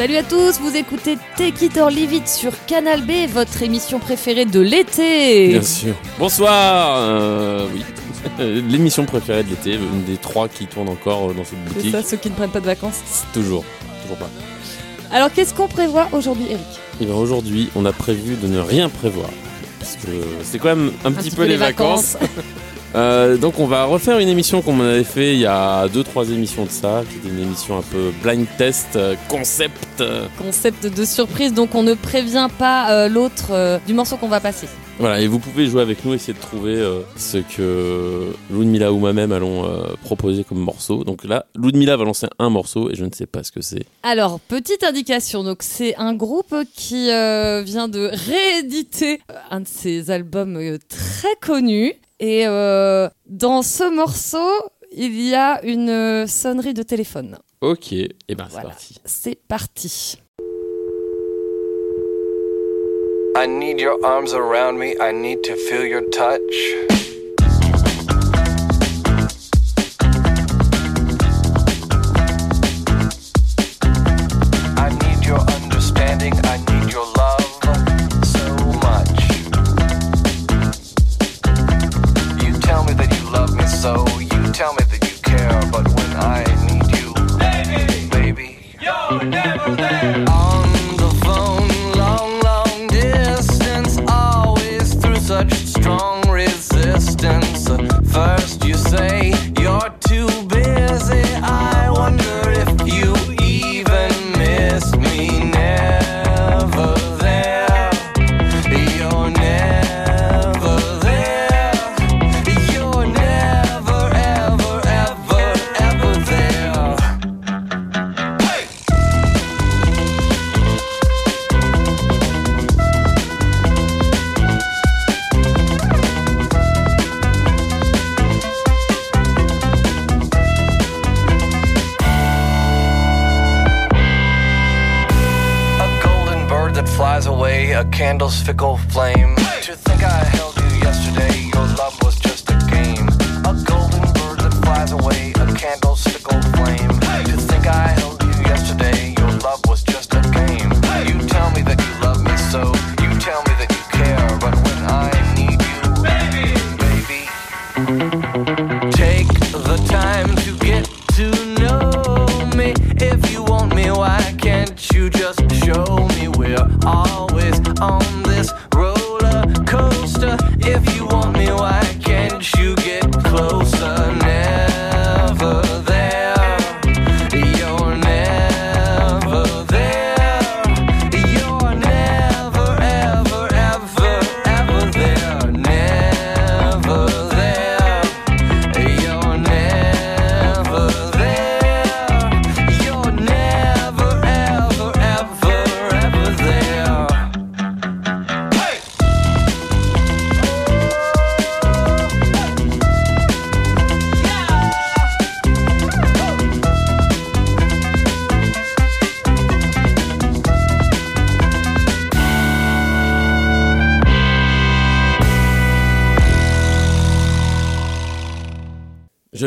Salut à tous, vous écoutez Take It or Leave It sur Canal B, votre émission préférée de l'été. Bien sûr. Bonsoir. euh, oui. L'émission préférée de l'été, une des trois qui tourne encore dans cette C'est boutique. ça, ceux qui ne prennent pas de vacances. C'est Toujours, toujours pas. Alors, qu'est-ce qu'on prévoit aujourd'hui, Eric? Et bien aujourd'hui, on a prévu de ne rien prévoir. Parce que c'est quand même un, petit, peu, les vacances. Euh, donc on va refaire une émission qu'on avait fait il y a 2-3 émissions de ça, qui était une émission un peu blind test, euh, concept. euh. Concept de surprise, donc on ne prévient pas euh, l'autre euh, du morceau qu'on va passer. Voilà, et vous pouvez jouer avec nous, essayer de trouver euh, ce que Ludmilla ou moi-même allons euh, proposer comme morceau. Donc là, Ludmilla va lancer un morceau et je ne sais pas ce que c'est. Alors, petite indication, donc c'est un groupe qui euh, vient de rééditer euh, un de ses albums euh, très connus. Et euh, dans ce morceau, il y a une euh, sonnerie de téléphone. Ok, et ben c'est Voilà. parti. C'est parti. I need your arms around me. I need to feel your touch. So. You tell me that you care. But when I need you, baby, baby, you're never there. On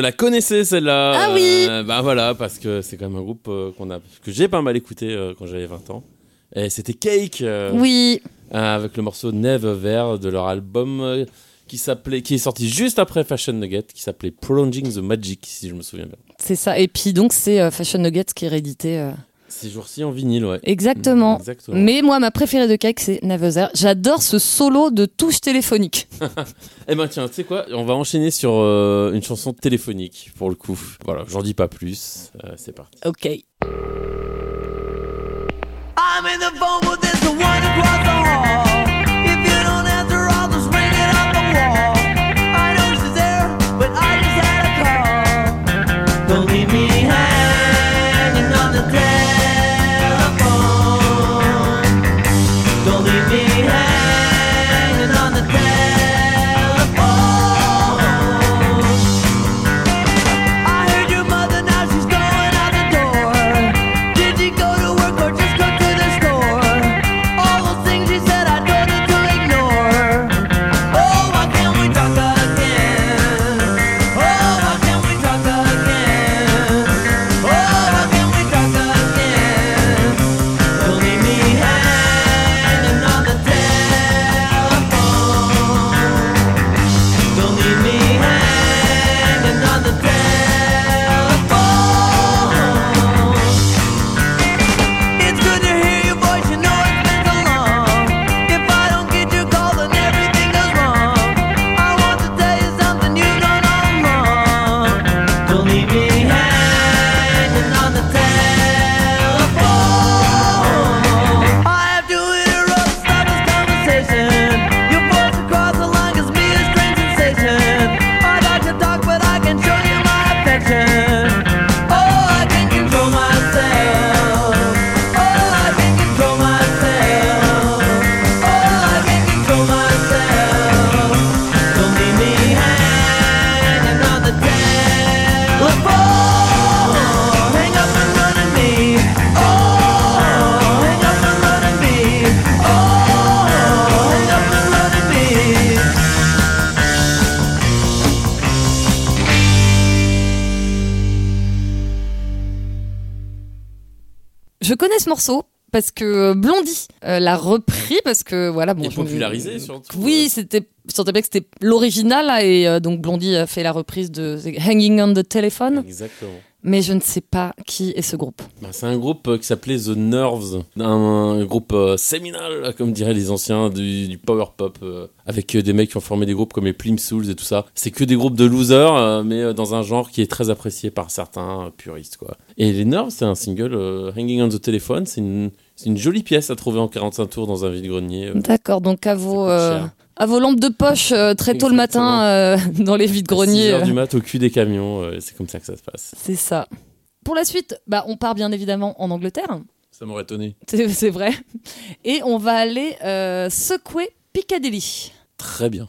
la connaissais celle-là. Ah oui Euh, Bah voilà, parce que c'est quand même un groupe euh, qu'on a, que j'ai pas mal écouté euh, quand j'avais 20 ans. Et c'était Cake euh, Oui, avec le morceau Never There de leur album qui s'appelait, qui est sorti juste après Fashion Nugget, qui s'appelait Prolonging the Magic, si je me souviens bien. c'est ça. Et puis donc c'est Fashion Nuggets qui est réédité. Ces jours-ci en vinyle, ouais. Exactement. Exactement. Mais moi, ma préférée de Cake, c'est Never There. J'adore ce solo de touche téléphonique. Eh ben tiens, tu sais quoi? On va enchaîner sur euh, une chanson téléphonique pour le coup. Voilà, j'en dis pas plus. Euh, c'est parti. Ok. I'm in the phone there's the one across the hall. If you don't answer, I'll just ring it off the wall. Parce que Blondie euh, l'a repris parce que voilà bon Et popularisé surtout. Oui, c'était bien que c'était l'original et euh, donc Blondie a fait la reprise de Hanging on the Telephone, Exactement. mais je ne sais pas qui est ce groupe. Bah, c'est un groupe euh, qui s'appelait The Nerves, un, un groupe euh, séminal, comme diraient les anciens, du, du power pop, euh, avec euh, des mecs qui ont formé des groupes comme les Plim Souls et tout ça. C'est que des groupes de losers, euh, mais euh, dans un genre qui est très apprécié par certains euh, puristes. Quoi. Et les Nerves, c'est un single, euh, Hanging on the Telephone, c'est une, c'est une jolie pièce à trouver en 45 tours dans un vide-grenier. euh. D'accord, donc à vos euh, à vos lampes de poche euh, très tôt le matin euh, dans les vides 6 greniers. heures du mat au cul des camions, euh, c'est comme ça que ça se passe. C'est ça. Pour la suite, bah, on part bien évidemment en Angleterre, Ça m'aurait étonné. c'est vrai, et on va aller secouer Piccadilly. Très bien.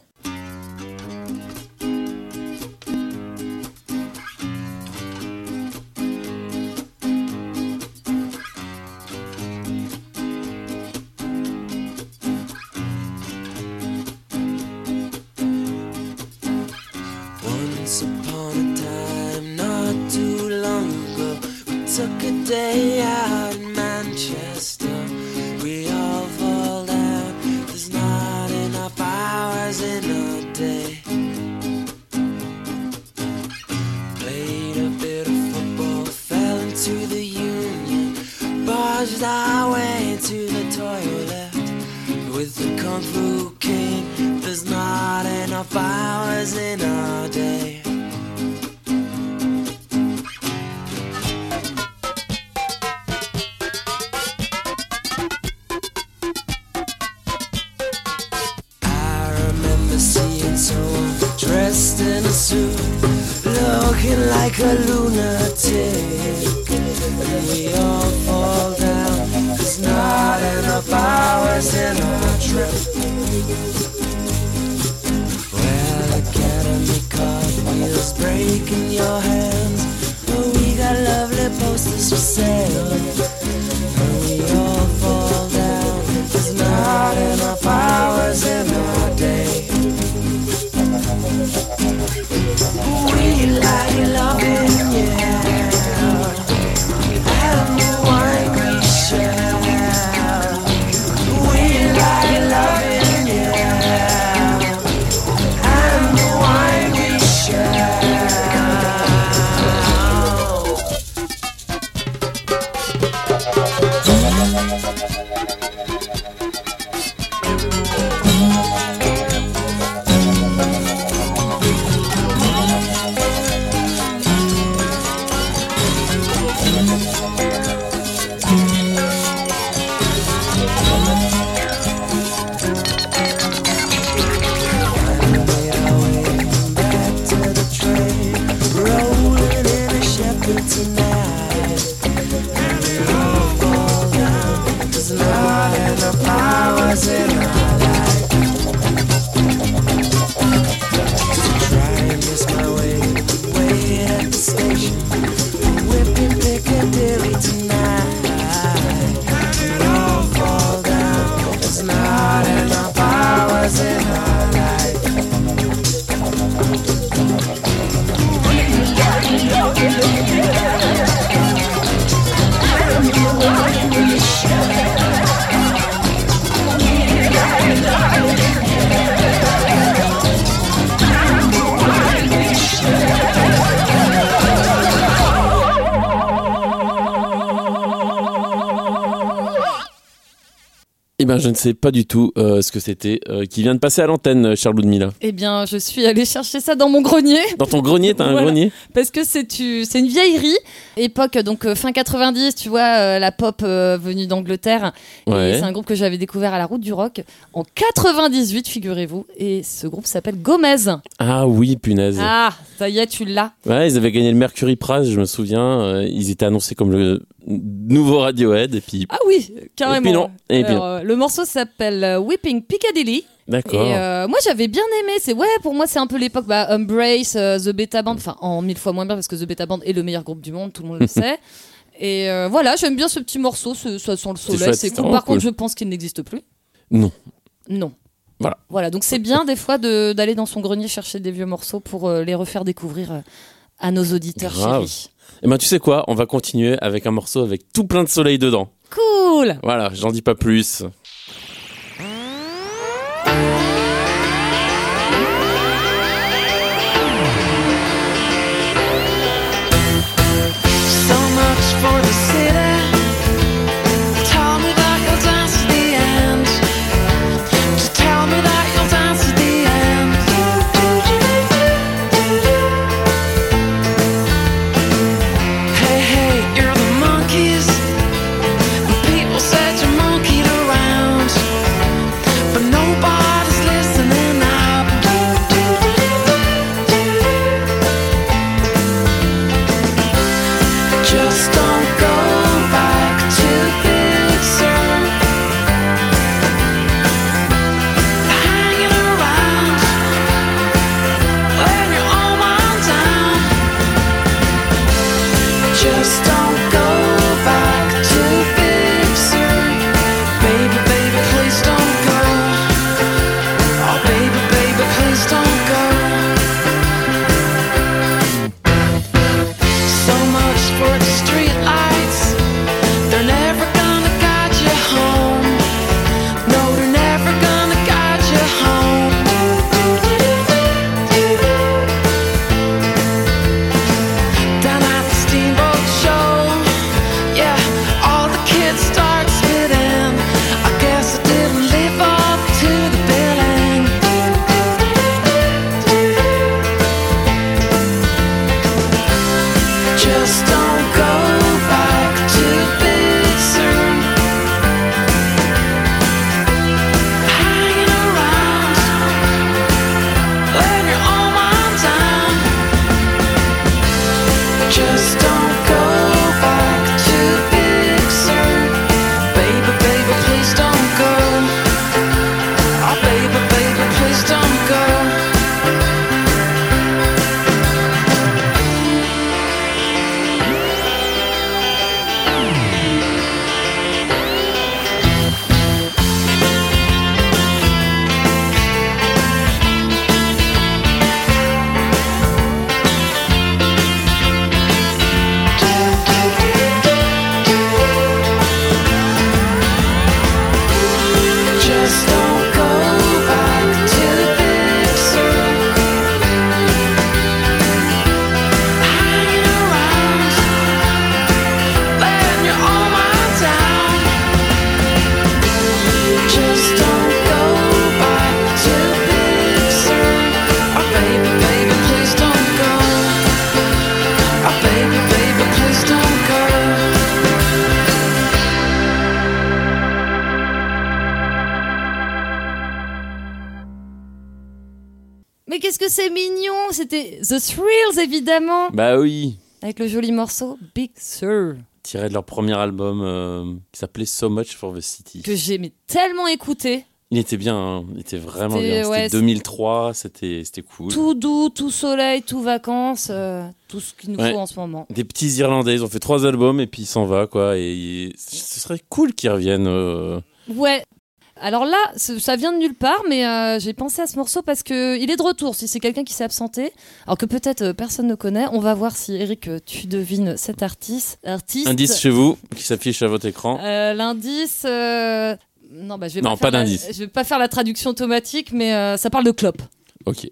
Posters for sale. Eh ben, je ne sais pas du tout euh, ce que c'était euh, qui vient de passer à l'antenne, euh, Charles Ludmilla. Eh bien, je suis allée chercher ça dans mon grenier Dans ton grenier, t'as un Voilà. grenier parce que c'est une vieillerie, époque donc fin 90, tu vois, euh, la pop venue d'Angleterre. Ouais. c'est un groupe que j'avais découvert à la Route du Rock en 98, figurez-vous. Et ce groupe s'appelle Gomez. Ah oui, punaise. Ah, ça y est, tu l'as. Ouais, ils avaient gagné le Mercury Prize, je me souviens. ils étaient annoncés comme le nouveau Radiohead, et puis Ah oui, carrément. Et puis non. Et puis Alors, euh, le morceau s'appelle euh, Whipping Piccadilly. d'accord. Et euh, moi j'avais bien aimé. C'est ouais, pour moi c'est un peu l'époque bah, Embrace, euh, The Beta Band, enfin en mille fois moins bien parce que The Beta Band est le meilleur groupe du monde, tout le monde le sait. Et euh, voilà, j'aime bien ce petit morceau, ce, ça sent le soleil, c'est cool. Par contre, je pense qu'il n'existe plus. Non. Non. Voilà. Voilà, donc c'est bien des fois d'aller dans son grenier chercher des vieux morceaux pour les refaire découvrir à nos auditeurs Grave. chéris. Et ben tu sais quoi, on va continuer avec un morceau avec tout plein de soleil dedans. Cool Voilà, j'en dis pas plus. The Thrills, évidemment Bah oui, Avec le joli morceau Big Sur, tiré de leur premier album euh, qui s'appelait So Much for the City. que j'ai tellement écouté. Il était bien, hein, il était vraiment bien. ouais, C'était 2003, c'était cool. Tout doux, tout soleil, tout vacances, euh, tout ce qu'il nous Ouais. faut en ce moment. Des petits Irlandais, ils ont fait trois albums et puis ils s'en va quoi. Et il- ce serait cool qu'ils reviennent. euh. Ouais. Alors là, ça vient de nulle part, mais euh, j'ai pensé à ce morceau parce que il est de retour. Si c'est quelqu'un qui s'est absenté, alors que peut-être euh, personne ne connaît, on va voir si Eric, euh, tu devines cet artiste. artiste. Indice chez vous qui s'affiche à votre écran. L'indice. Non, bah, je vais Non, pas, pas la- d'indice. Je vais pas faire la traduction automatique, mais ça parle de clope. Ok.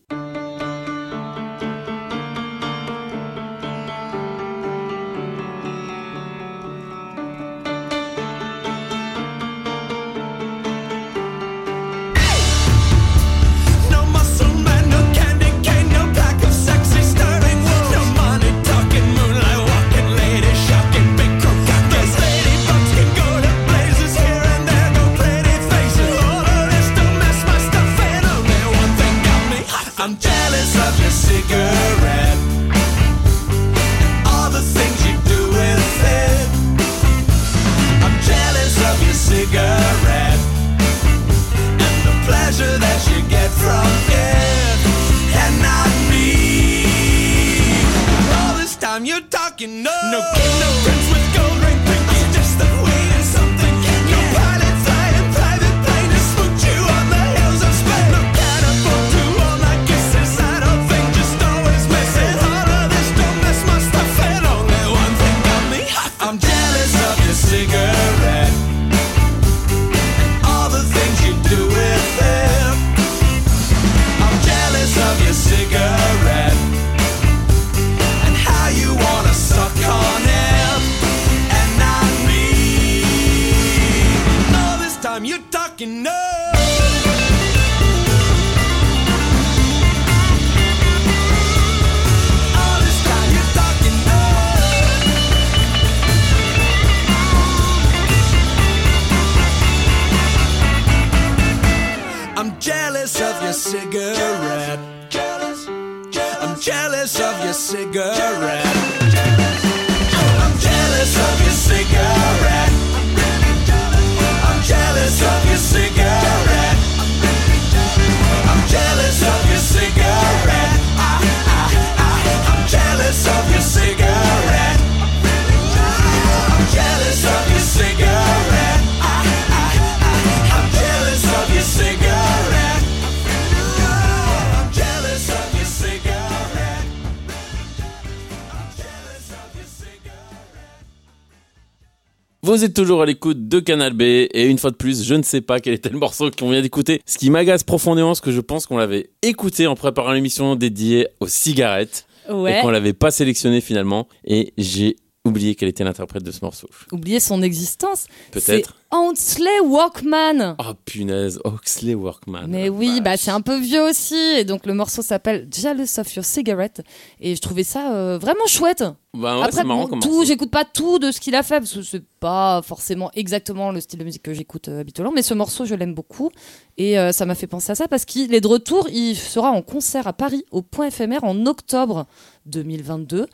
Vous êtes toujours à l'écoute de Canal B et une fois de plus, je ne sais pas quel était le morceau qu'on vient d'écouter. Ce qui m'agace profondément, parce que je pense qu'on l'avait écouté en préparant l'émission dédiée aux cigarettes et qu'on l'avait pas sélectionné finalement. Et j'ai oublié quel était l'interprète de ce morceau. Oublier son existence. Peut-être. Huxley Walkman. Oh punaise, Oxley Workman. Mais oui, vache. bah c'est un peu vieux aussi, et donc le morceau s'appelle Jealous of Your Cigarette, et je trouvais ça euh, vraiment chouette. Bah ouais, Après, marrant bon, tout, j'écoute pas tout de ce qu'il a fait parce que c'est pas forcément exactement le style de musique que j'écoute euh, habituellement, mais ce morceau je l'aime beaucoup et euh, ça m'a fait penser à ça parce qu'il est de retour, il sera en concert à Paris au Point éphémère en octobre 2022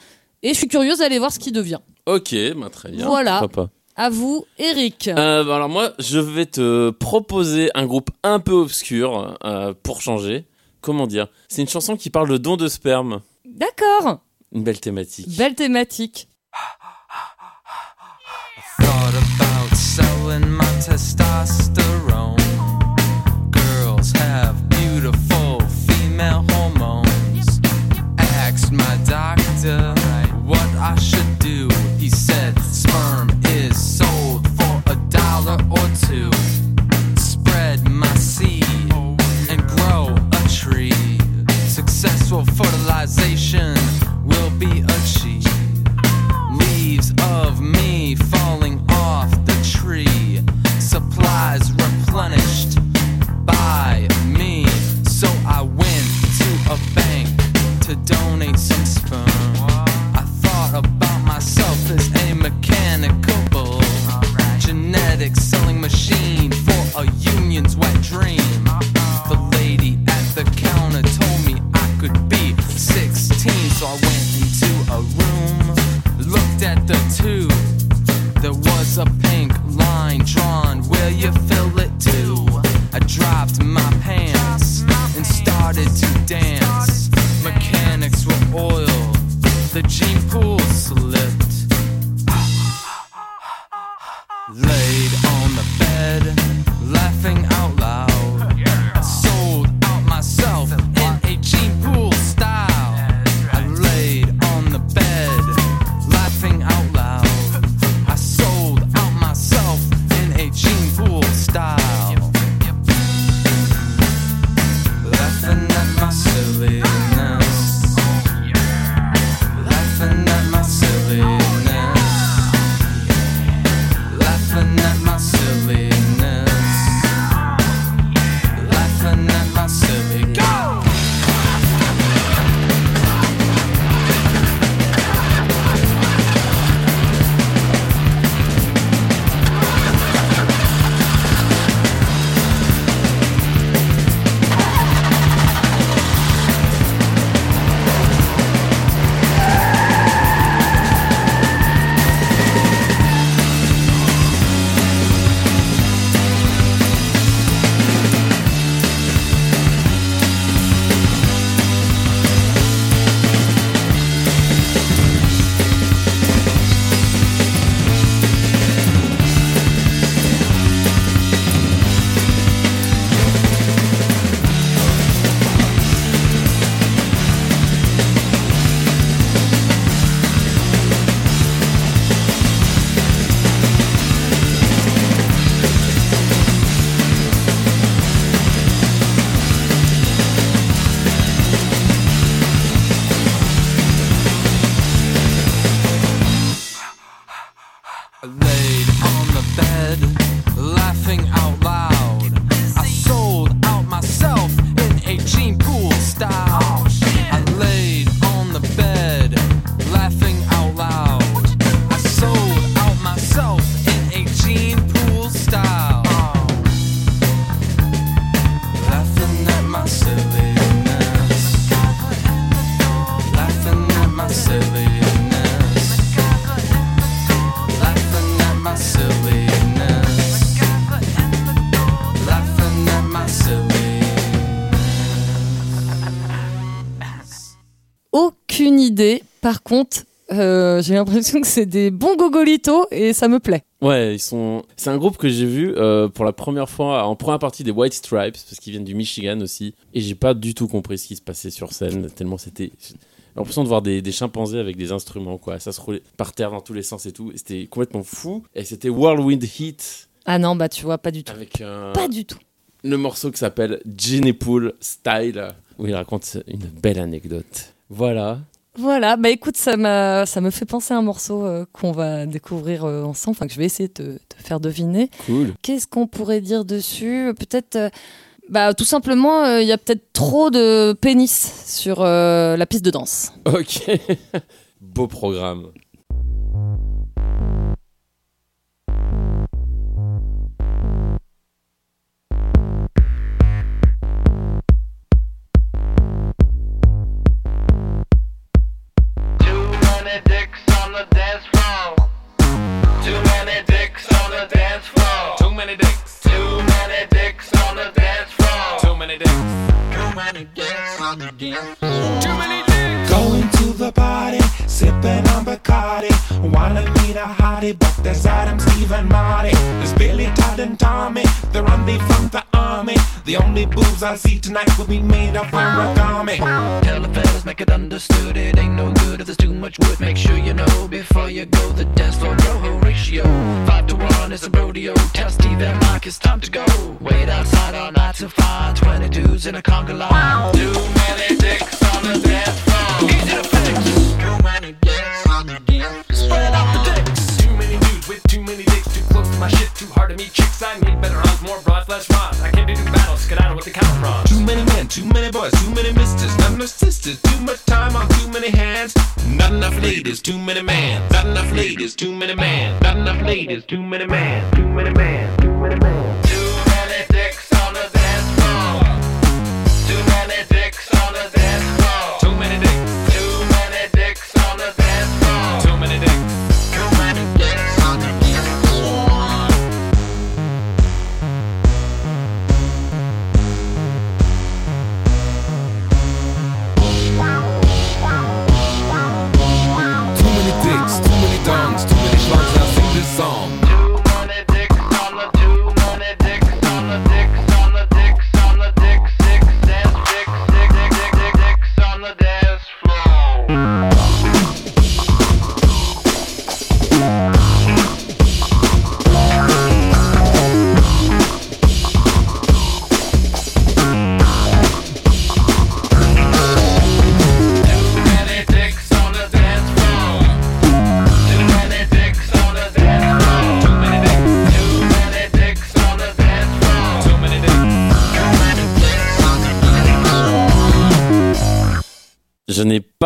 et je suis curieuse d'aller voir ce qui devient. Ok, bah très bien. Voilà. Pourquoi pas. À vous, Eric. Euh, bah alors moi, je vais te proposer un groupe un peu obscur euh, pour changer. Comment dire? C'est une chanson qui parle de don de sperme. D'accord, Une belle thématique. belle thématique. my testosterone. Girls have beautiful female hormones. Asked my doctor I should do. He said sperm is sold for a dollar or two. Spread my seed and grow a tree. Successful fertilization will be achieved leaves of me falling Par contre, euh, j'ai l'impression que c'est des bons gogolitos et ça me plaît. Ouais, ils sont. C'est un groupe que j'ai vu euh, pour la première fois en première partie des White Stripes parce qu'ils viennent du Michigan aussi et j'ai pas du tout compris ce qui se passait sur scène tellement c'était. j'ai l'impression de voir des, des chimpanzés avec des instruments quoi, ça se roulait par terre dans tous les sens et tout. C'était complètement fou et c'était Whirlwind Heat Ah non, bah tu vois, pas du tout. avec un Pas du tout. le morceau qui s'appelle Jenny Pool Style où il raconte une belle anecdote. Voilà. Voilà, bah écoute, ça, m'a, ça me fait penser à un morceau euh, qu'on va découvrir euh, ensemble, enfin que je vais essayer de te, faire deviner. Cool. Qu'est-ce qu'on pourrait dire dessus? Peut-être, euh, bah tout simplement, il y a peut-être trop de pénis sur la piste de danse. Ok. Beau programme. Many dicks. Too many dicks on the dance floor. Too many dicks. Too many dicks on the dance floor. Too many dicks. Going to the party, sipping on Bacardi. Wanna meet a hottie, but there's Adam, Steve, and Marty. There's Billy, Todd, and Tommy. They're on the from the army. The only boobs I see tonight will be made up of origami. Tell the fellas, make it understood. It ain't no good if there's too much wood. Make sure you know before you go. The dance floor Rojo ratio. Five to one is a rodeo. Tell Steve and Mike it's time to go. Wait outside all night to find 20 dudes in a conga line. Too many dicks on the dance floor. Easy to fix. Too many the the. Too many dudes with too many dicks. Too close to my shit. Too hard chicks. I need better more less rods. I can't do battles. Get out of what they count from. Too many men, too many boys, too many misters, not enough sisters, too much time on too many hands. Not enough ladies, too many man. Not enough ladies, too many man. Not enough ladies, too many man. Too many man, too many man. Too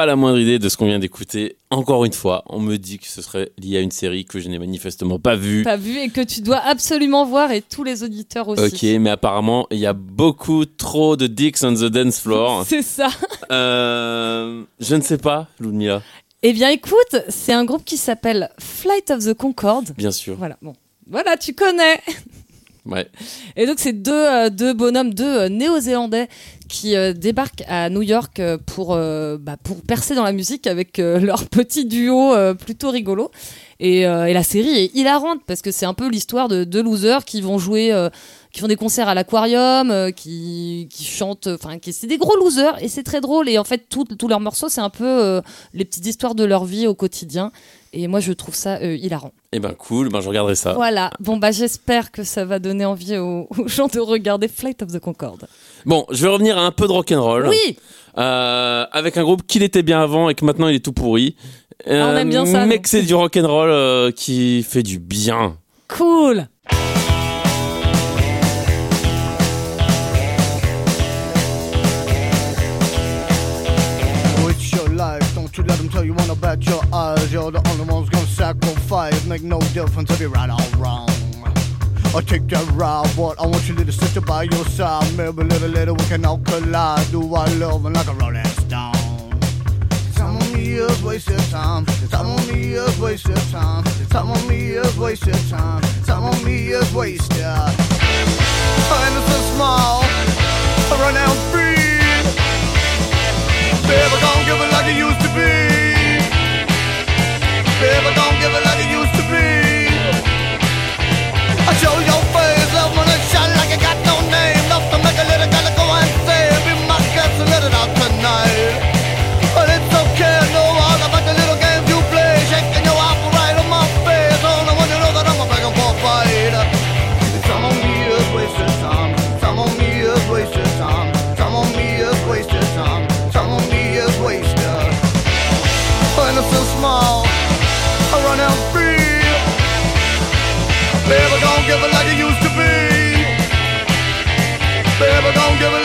pas la moindre idée de ce qu'on vient d'écouter. Encore une fois, on me dit que ce serait lié à une série que je n'ai manifestement pas vue. Pas vu et que tu dois absolument voir et tous les auditeurs aussi. Ok, mais apparemment, il y a beaucoup trop de dicks on the dance floor. C'est ça. Euh, je ne sais pas, Ludmilla. Eh bien, écoute, c'est un groupe qui s'appelle Flight of the Concorde. Bien sûr. Voilà, bon. Voilà, tu connais. Et donc, c'est deux, euh, deux bonhommes, deux euh, néo-zélandais qui euh, débarquent à New York pour, bah, pour percer dans la musique avec leur petit duo plutôt rigolo. Et, la série est hilarante parce que c'est un peu l'histoire de deux losers qui vont jouer, qui font des concerts à l'aquarium, qui, qui chantent, enfin, c'est des gros losers et c'est très drôle. Et en fait, tous leurs morceaux, c'est un peu les petites histoires de leur vie au quotidien. Et moi, je trouve ça euh, hilarant. Eh ben cool, ben je regarderai ça. Voilà. Bon, bah, j'espère que ça va donner envie aux, aux gens de regarder Flight of the Concorde. Bon, je vais revenir à un peu de rock'n'roll. Oui! Euh, avec un groupe qui l'était bien avant et que maintenant il est tout pourri. Ah, on aime bien ça, Mais que c'est du rock'n'roll euh, qui fait du bien. Cool! Don't you wanna you about your eyes. You're the only ones gonna sacrifice. Make no difference if you're right or wrong. I take that ride, but I want your little sister by your side. Maybe little later we can all collide. Do I love like a rolling stone? Time on me is wasted time. Time on me is wasted time. Time on me is wasted time. Time on me is wasted. And it's so small. I run out free. Baby, gon' give it like it used to be don't give like it used to be. I show your face, love when it shine like you got no name. Enough to make a little go be my guest and let it out. Don't give it like it used to be. Baby, don't give it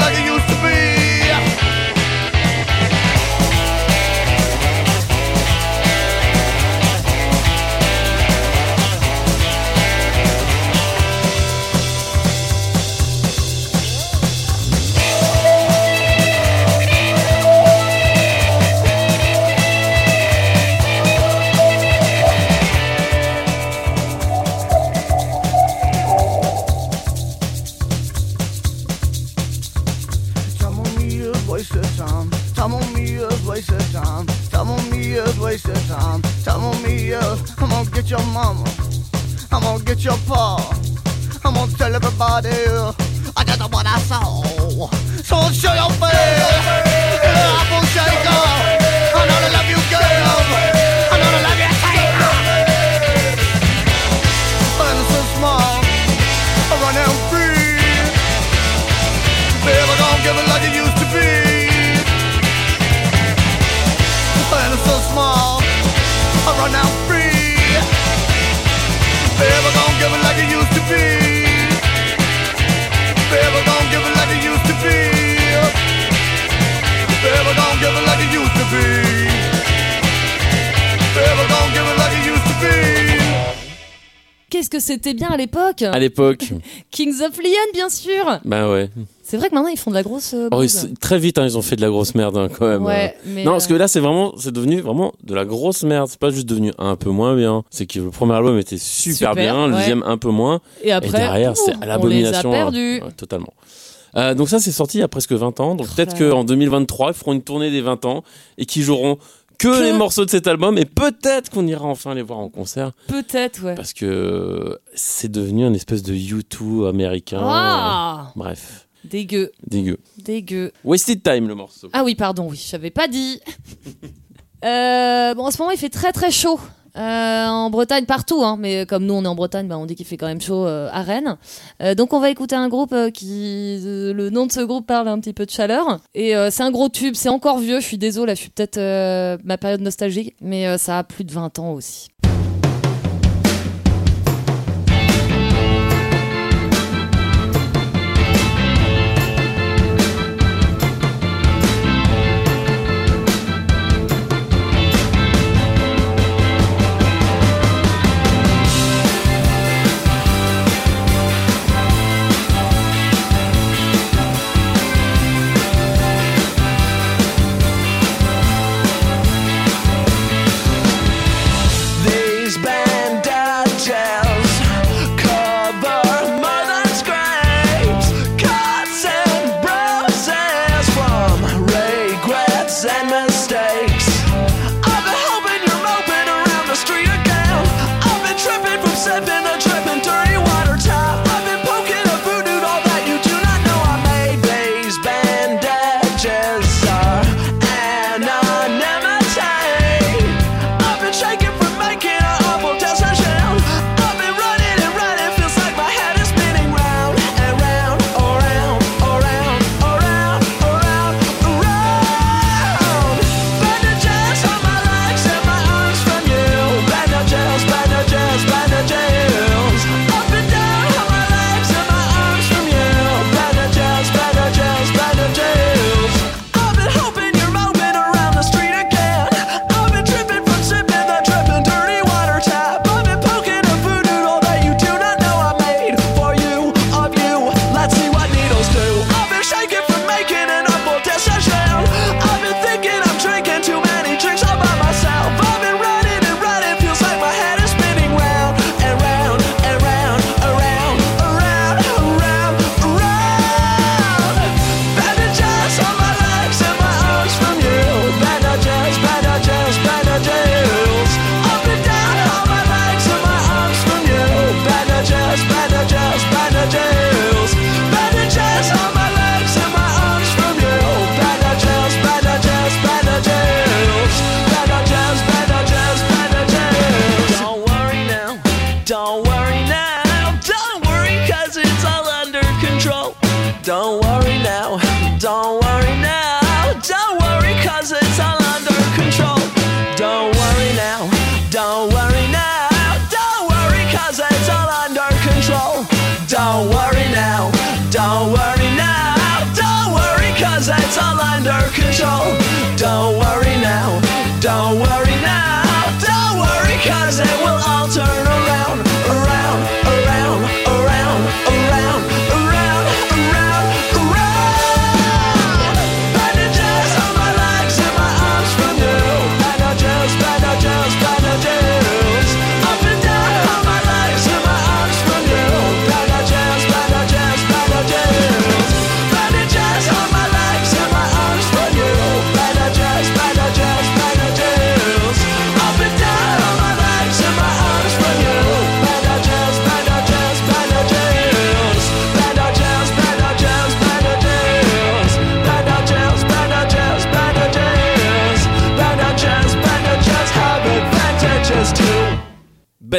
c'était bien à l'époque À l'époque, Kings of Leon, bien sûr bah ouais. C'est vrai que maintenant, ils font de la grosse euh, Oh, ils- très vite, hein, ils ont fait de la grosse merde hein, quand même. Ouais, Euh, mais, Non, euh, parce que là, c'est vraiment, c'est devenu vraiment de la grosse merde. C'est pas juste devenu un peu moins bien. C'est que le premier album était super, Super, bien, le ouais. deuxième un peu moins. Et après, et derrière, c'est à l'abomination. On les a perdus. hein. Totalement. Euh, donc ça, c'est sorti il y a presque 20 ans. Donc peut-être là. qu'en 2023, ils feront une tournée des 20 ans et qu'ils joueront que, Que- les morceaux de cet album. Et peut-être qu'on ira enfin les voir en concert. Peut-être, ouais. Parce que c'est devenu un espèce de U2 américain. Ah Bref, Dégueu, dégueu. dégueu. Wasted Time, le morceau. Ah oui, pardon, oui, j'avais pas dit. Euh, bon, en ce moment, il fait très très chaud. Euh, en Bretagne, partout, hein, mais comme nous on est en Bretagne, bah, on dit qu'il fait quand même chaud euh, à Rennes. Euh, donc on va écouter un groupe euh, qui, euh, le nom de ce groupe parle un petit peu de chaleur. Et euh, c'est un gros tube, c'est encore vieux. Je suis désolée, je suis peut-être ma période nostalgique, mais ça a plus de 20 ans aussi.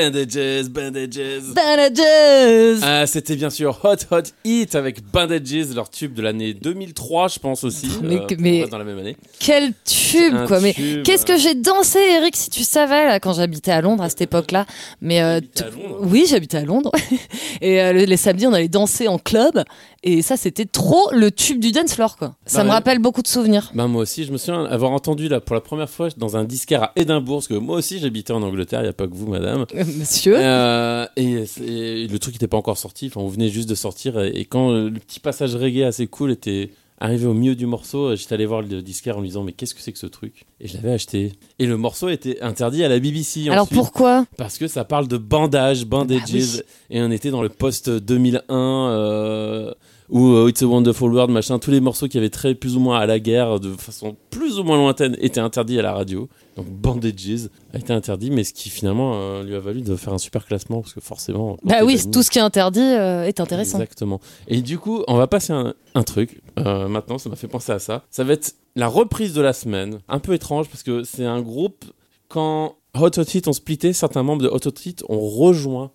Bandages, bandages. Bandages Ah, c'était bien sûr Hot Hot Heat avec Bandages, leur tube de l'année 2003, je pense aussi. Mais euh, mais- dans la même année. Quel tube, Un quoi. Mais qu'est-ce que j'ai dansé, Eric, si tu savais, là, quand j'habitais à Londres à cette époque-là. Mais euh, à Londres oui, j'habitais à Londres. et euh, le- les samedis, on allait danser en club. Et ça, c'était trop le tube du dance floor, quoi. Ça Bah me ouais. rappelle beaucoup de souvenirs. Bah, moi aussi, je me souviens avoir entendu là pour la première fois dans un disquaire à Édimbourg, parce que moi aussi j'habitais en Angleterre, il n'y a pas que vous, madame. Euh, Monsieur. Euh, et, c'est- le truc n'était pas encore sorti, enfin on venait juste de sortir, et, et quand euh, le petit passage reggae assez cool était arrivé au milieu du morceau, euh, j'étais allé voir le disquaire en me disant mais qu'est-ce que c'est que ce truc? Et je l'avais acheté. Et le morceau était interdit à la BBC. Alors ensuite, pourquoi? Parce que ça parle de bandage, bandages, Bah oui. et on était dans le post 2001 euh, où euh, It's a Wonderful World, machin, tous les morceaux qui avaient trait plus ou moins à la guerre de façon plus ou moins lointaine étaient interdits à la radio. Donc Bandages a été interdit, mais ce qui finalement euh, lui a valu de faire un super classement parce que forcément. Bah oui, tout ce qui est interdit euh, est intéressant. Exactement. Et du coup, on va passer un, un truc. euh, maintenant, ça m'a fait penser à ça. Ça va être la reprise de la semaine. Un peu étrange parce que c'est un groupe. Quand Hot Hot Hit ont splitté, certains membres de Hot Hot Hit ont rejoint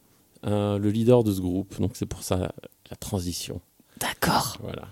le leader de ce groupe. Donc c'est pour ça la transition. D'accord. Voilà.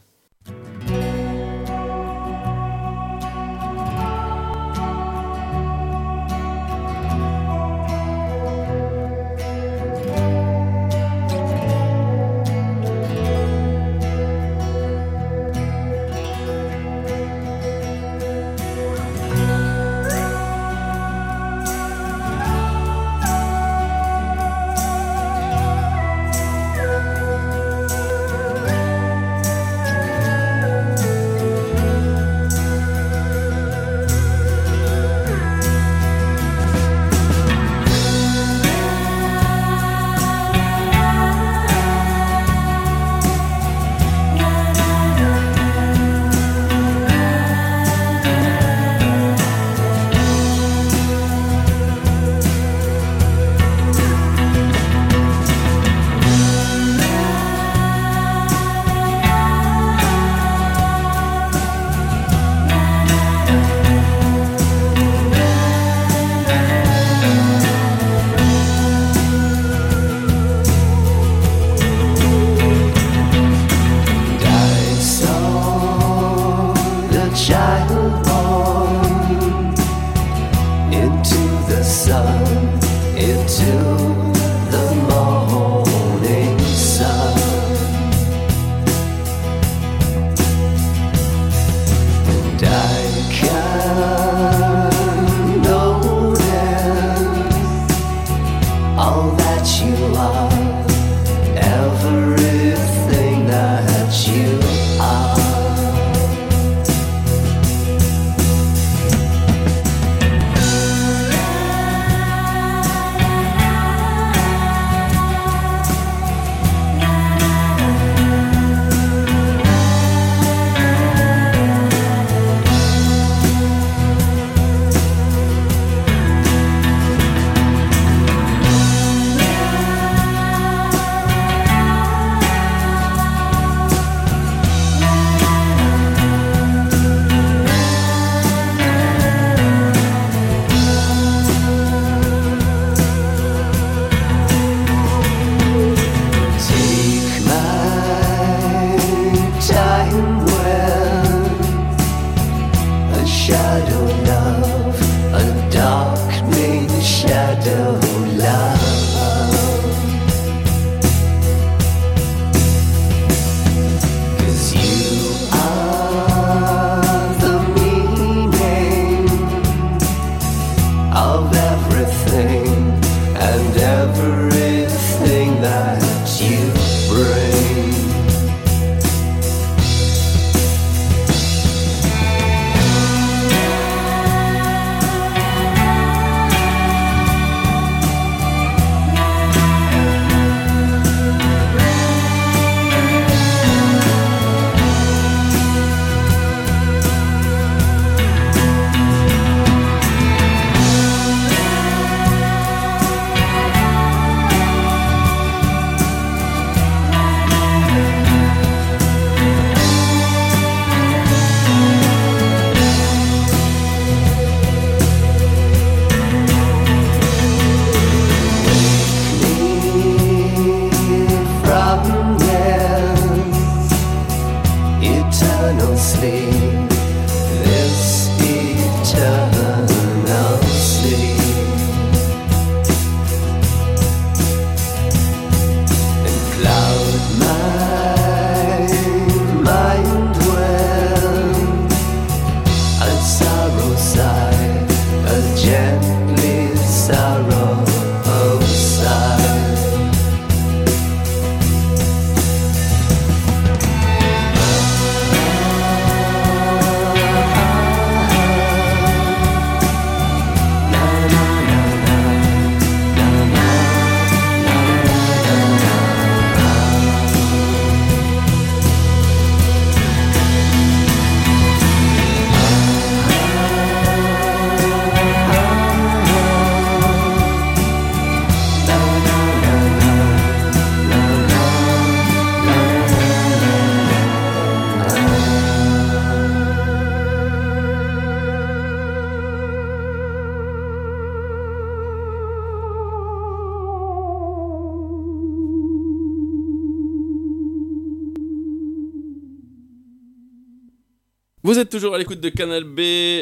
Vous êtes toujours à l'écoute de Canal B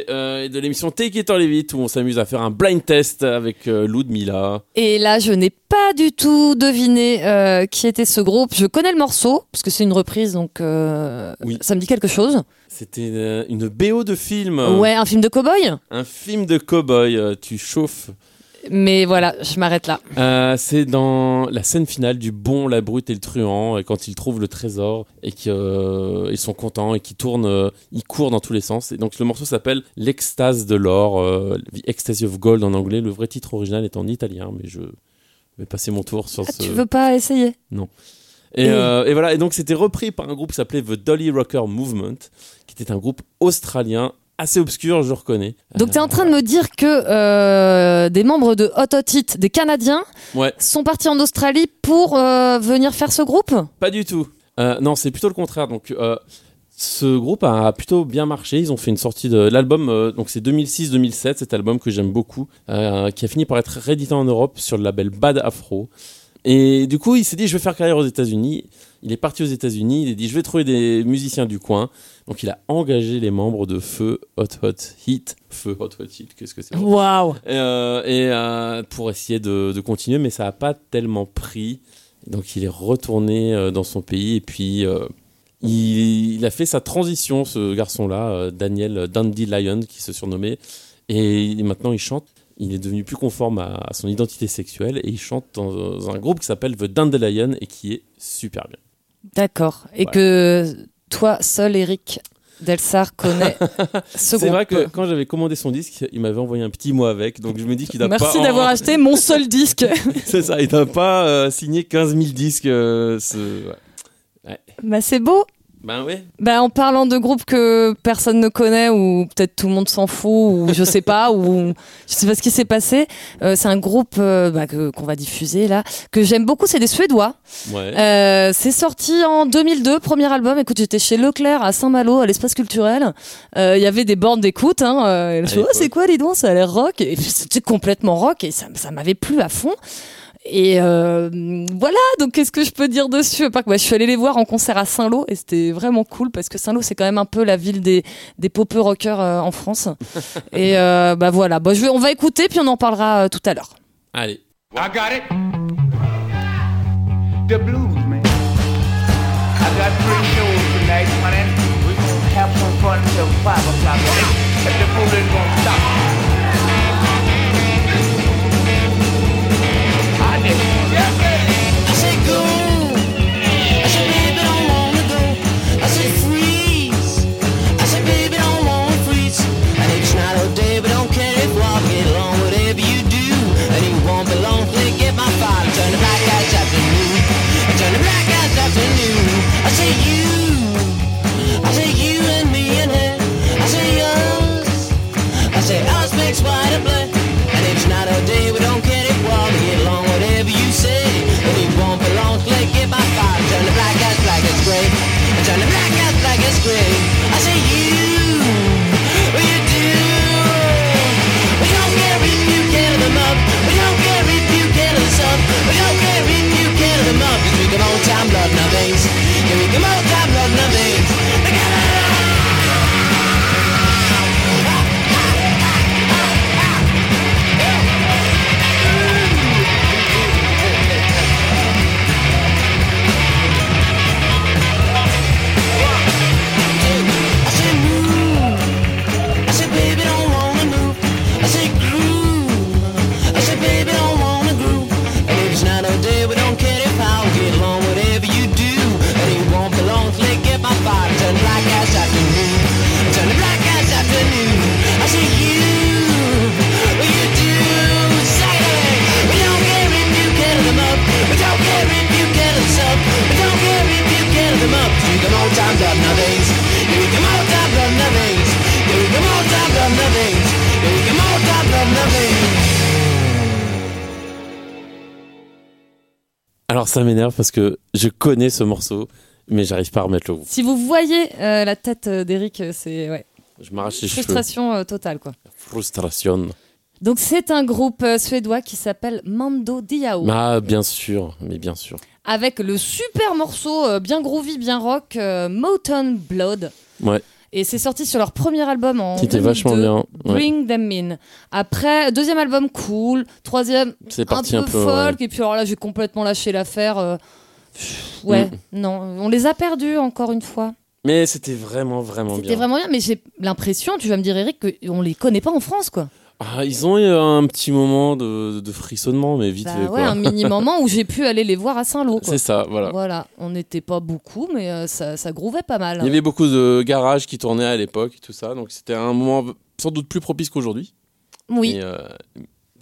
euh, et de l'émission Take It or Leave It où on s'amuse à faire un blind test avec euh, Ludmilla. Et là, je n'ai pas du tout deviné euh, qui était ce groupe. Je connais le morceau, parce que c'est une reprise, donc euh, Oui. ça me dit quelque chose. C'était euh, une BO de film. Ouais, un film de cow-boy Un film de cow-boy. tu chauffes. Mais voilà, je m'arrête là. Euh, c'est dans la scène finale du bon, la brute et le truand, et quand ils trouvent le trésor et qu'ils sont contents et qu'ils tournent, euh, ils courent dans tous les sens. Et donc le morceau s'appelle L'extase de l'or, euh, The Ecstasy of Gold en anglais. Le vrai titre original est en italien, mais je vais passer mon tour sur Ah, ce. tu veux pas essayer? Et, Et- euh, et voilà, et donc c'était repris par un groupe qui s'appelait The Dolly Rocker Movement, qui était un groupe australien assez obscur, je reconnais. Donc t'es en train de me dire que euh, des membres de Hot Hot Hit, des Canadiens, Ouais. sont partis en Australie pour euh, venir faire ce groupe? Pas du tout. Euh, non, c'est plutôt le contraire. Donc, ce groupe a plutôt bien marché. Ils ont fait une sortie de l'album. euh, donc, c'est 2006-2007, cet album que j'aime beaucoup, euh, qui a fini par être réédité en Europe sur le label Bad Afro. Et du coup, il s'est dit, je vais faire carrière aux États-Unis. Il est parti aux États-Unis. Il a dit, je vais trouver des musiciens du coin. Donc, il a engagé les membres de Feu Hot Hot Hit. Feu Hot Hot Hit, qu'est-ce que c'est Waouh et, euh, et, euh, pour essayer de, de continuer, mais ça n'a pas tellement pris. Donc il est retourné euh, dans son pays et puis euh, il, il a fait sa transition, ce garçon-là, Daniel Dandelion, qui se surnommait. Et maintenant il chante. Il est devenu plus conforme à, à son identité sexuelle et il chante dans, un groupe qui s'appelle The Dandelion et qui est super bien. D'accord. Et que toi, seul Eric Delsar connaît ce C'est groupe. vrai que quand j'avais commandé son disque, il m'avait envoyé un petit mot avec, donc je me dis qu'il n'a pas. Merci en- d'avoir acheté mon seul disque. C'est ça, il n'a pas euh, signé 15 000 disques. euh, ce... ouais. bah c'est beau. Ben ouais. Bah, en parlant de groupes que personne ne connaît ou peut-être tout le monde s'en fout ou je sais pas ou je sais pas ce qui s'est passé, euh, c'est un groupe euh, bah, que- qu'on va diffuser là que j'aime beaucoup, c'est des Suédois. Ouais. Euh, c'est sorti en 2002, premier album. Écoute, j'étais chez Leclerc à Saint-Malo, à l'espace culturel. Euh, Il y avait des bornes d'écoute. Hein, et je me suis dit, oh, c'est quoi, les dons Ça a l'air rock. Et c'était complètement rock et ça, ça m'avait plu à fond. Et euh, voilà, donc qu'est-ce que je peux dire dessus bah, Je suis allée les voir en concert à Saint-Lô et c'était vraiment cool parce que Saint-Lô c'est quand même un peu la ville des, des pop rockers euh, en France. et euh, bah voilà, bah, je vais, on va écouter puis on en parlera euh, tout à l'heure. Allez. I got it. The blues, man. I got three shows tonight, man. We gonna have some fun till five o'clock. If if the fool is gonna stop. I say you. I say you ça m'énerve parce que je connais ce morceau, mais j'arrive pas à remettre le groupe. Si vous voyez euh, la tête euh, d'Eric, euh, c'est ouais, Je m'arrache les cheveux. frustration euh, totale quoi. Frustration. Donc c'est un groupe suédois qui s'appelle Mando Diao Ah, bien sûr, mais bien sûr. avec le super morceau bien groovy, bien rock Mountain Blood. Ouais. Et c'est sorti sur leur premier album en C'était 2002, vachement bien. ouais. Bring Them In. Après, deuxième album cool, troisième C'est un parti peu, un peu. folk, et puis alors là j'ai complètement lâché l'affaire. euh, Ouais, Mm. non, on les a perdus encore une fois. Mais c'était vraiment, vraiment C'était bien. vraiment bien, mais j'ai l'impression, tu vas me dire Eric, qu'on les connaît pas en France quoi. Ah, ils ont eu un petit moment de, de frissonnement, mais vite Bah fait. ouais, quoi. un mini moment où j'ai pu aller les voir à Saint-Lô. C'est ça, voilà. Voilà, on n'était pas beaucoup, mais euh, ça, ça grouvait pas mal. Il y avait beaucoup de garages qui tournaient à l'époque et tout ça, donc c'était un moment sans doute plus propice qu'aujourd'hui. Oui. Et, euh,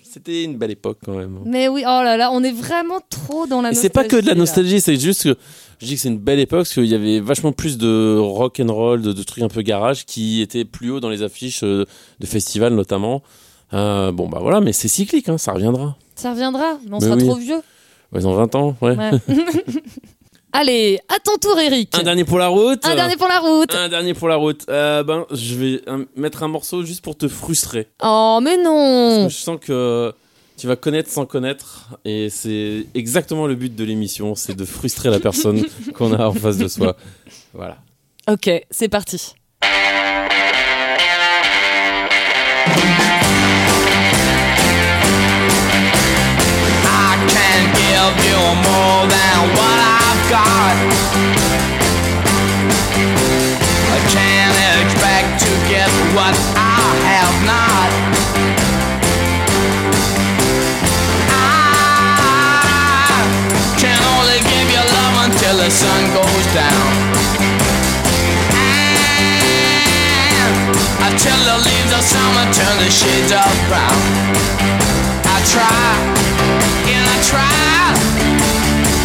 c'était une belle époque quand même. Mais oui, oh là là, on est vraiment trop dans la Et nostalgie. c'est pas que de la nostalgie, c'est juste que je dis que c'est une belle époque parce qu'il y avait vachement plus de rock and roll, de, de trucs un peu garage qui étaient plus haut dans les affiches euh, de festivals notamment. Euh, bon bah voilà, mais c'est cyclique, hein, ça reviendra. Ça reviendra, mais on Mais sera oui. trop vieux. Ouais, ils ont 20 ans, ouais. Ouais. Allez, à ton tour, Eric. Un dernier pour la route. Un dernier pour la route. Un dernier pour la route. Euh, ben, je vais euh, mettre un morceau juste pour te frustrer. Oh, mais non. Parce que je sens que tu vas connaître sans connaître. Et c'est exactement le but de l'émission c'est de frustrer la personne qu'on a en face de soi. Voilà. Ok, c'est parti. More than what I've got. I can't expect to get what I have not. I can only give you love until the sun goes down. And until the leaves of summer turn the shades of brown. Try and I try,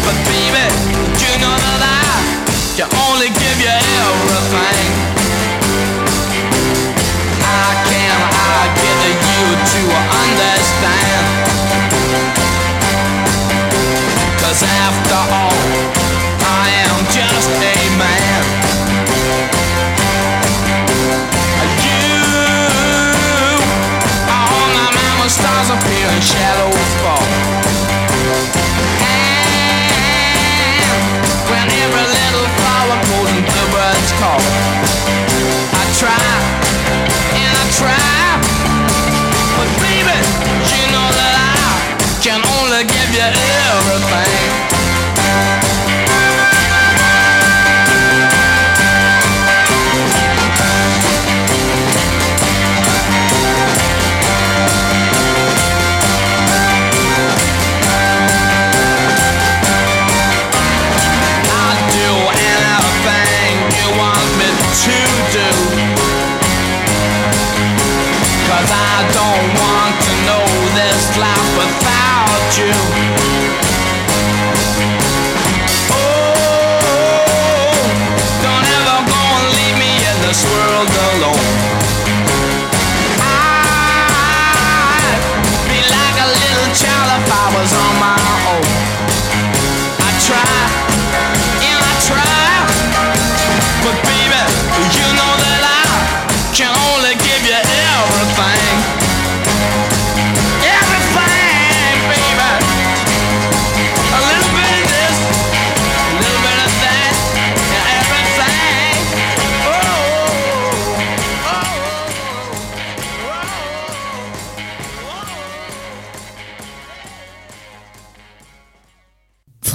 but baby, you know that I can only give you everything. I can I get you to understand? Cause after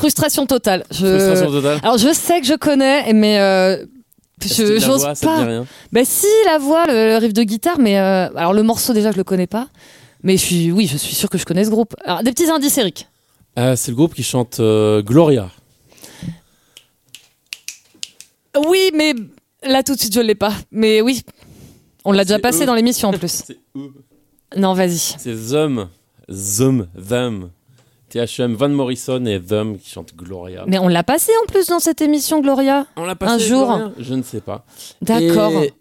Frustration totale. Je... Frustration totale. Alors je sais que je connais, mais euh, je j'ose ça pas. rien Bah si, la voix, le, le riff de guitare, mais euh, alors le morceau déjà je le connais pas. Mais je suis, oui, je suis sûr que je connais ce groupe. Alors des petits indices, Eric. Euh, C'est le groupe qui chante Gloria. Oui, mais là tout de suite je l'ai pas. Mais oui, on l'a déjà passé eux. dans l'émission en plus. Eux. Non, vas-y. C'est Them. Them. Them. THM, Van Morrison et Them qui chantent Gloria. Mais on l'a passé en plus dans cette émission, Gloria. On l'a un jour. Gloria Je ne sais pas. D'accord. Et,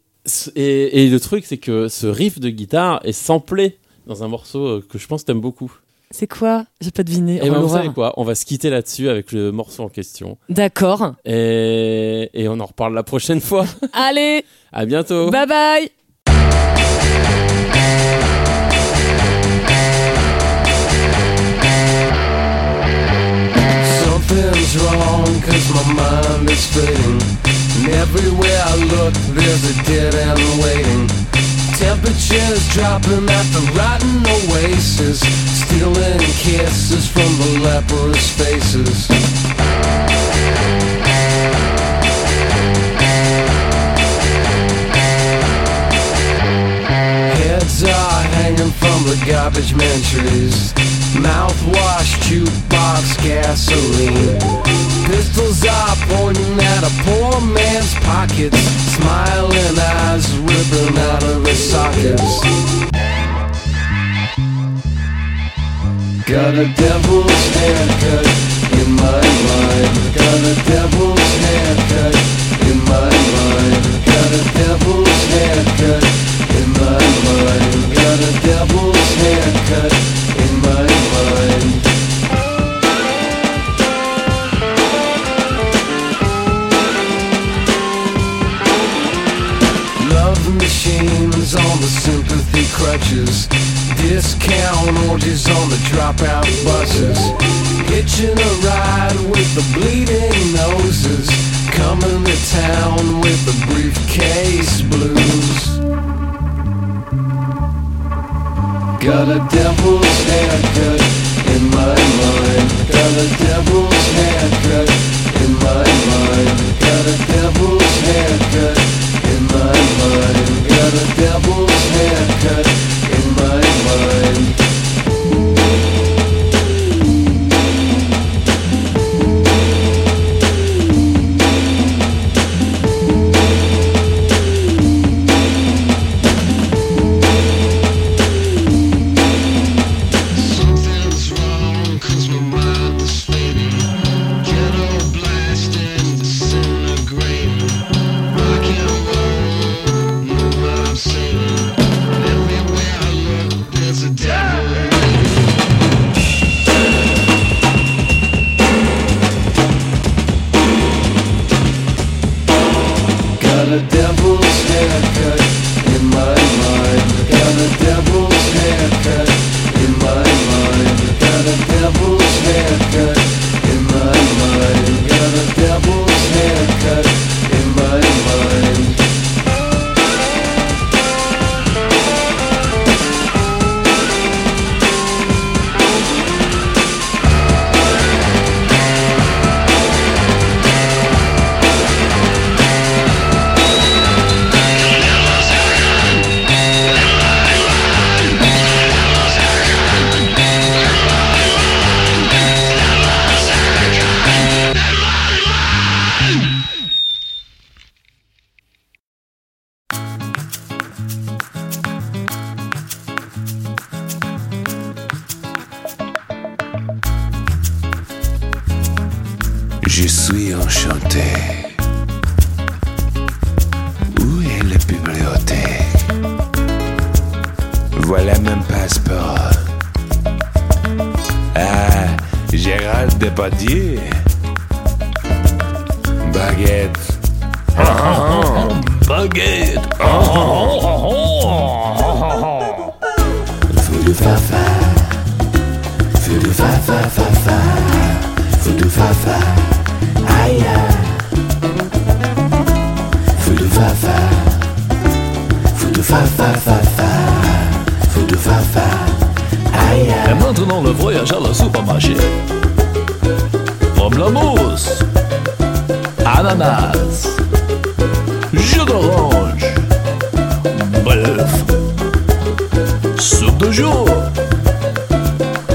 et- et le truc, c'est que ce riff de guitare est samplé dans un morceau euh, que je pense t'aimes beaucoup. C'est quoi? J'ai pas deviné. Et Oh, ben, vous savez quoi? On va se quitter là-dessus avec le morceau en question. D'accord. Et, et on en reparle la prochaine fois. Allez, À bientôt. bye bye. Something's wrong cause my mind is fading And everywhere I look, there's a dead end waiting. Temperatures dropping at the rotten oasis, stealing kisses from the leprous faces. Heads are hanging from the garbage man trees. Mouthwash, jukebox, gasoline. Pistols are pointing at a poor man's pockets. Smiling eyes ripping out of his sockets. Got a devil's haircut in my mind. Got a devil's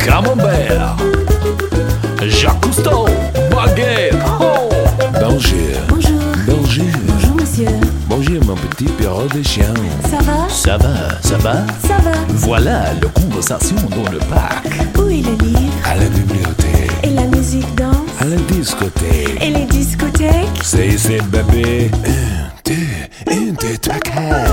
Camembert. Jacques Cousteau. Baguette. Oh. Bonjour. Bonjour. Bonjour. Bonjour, monsieur. Bonjour mon petit perro de chien. Ça va? Ça va, ça va? Ça va. Voilà la conversation dans le parc. Où est le livre? À la bibliothèque. Et la musique danse? À la discothèque. Et les discothèques? C'est ici bébé. Un, deux, un, deux, trois, quatre.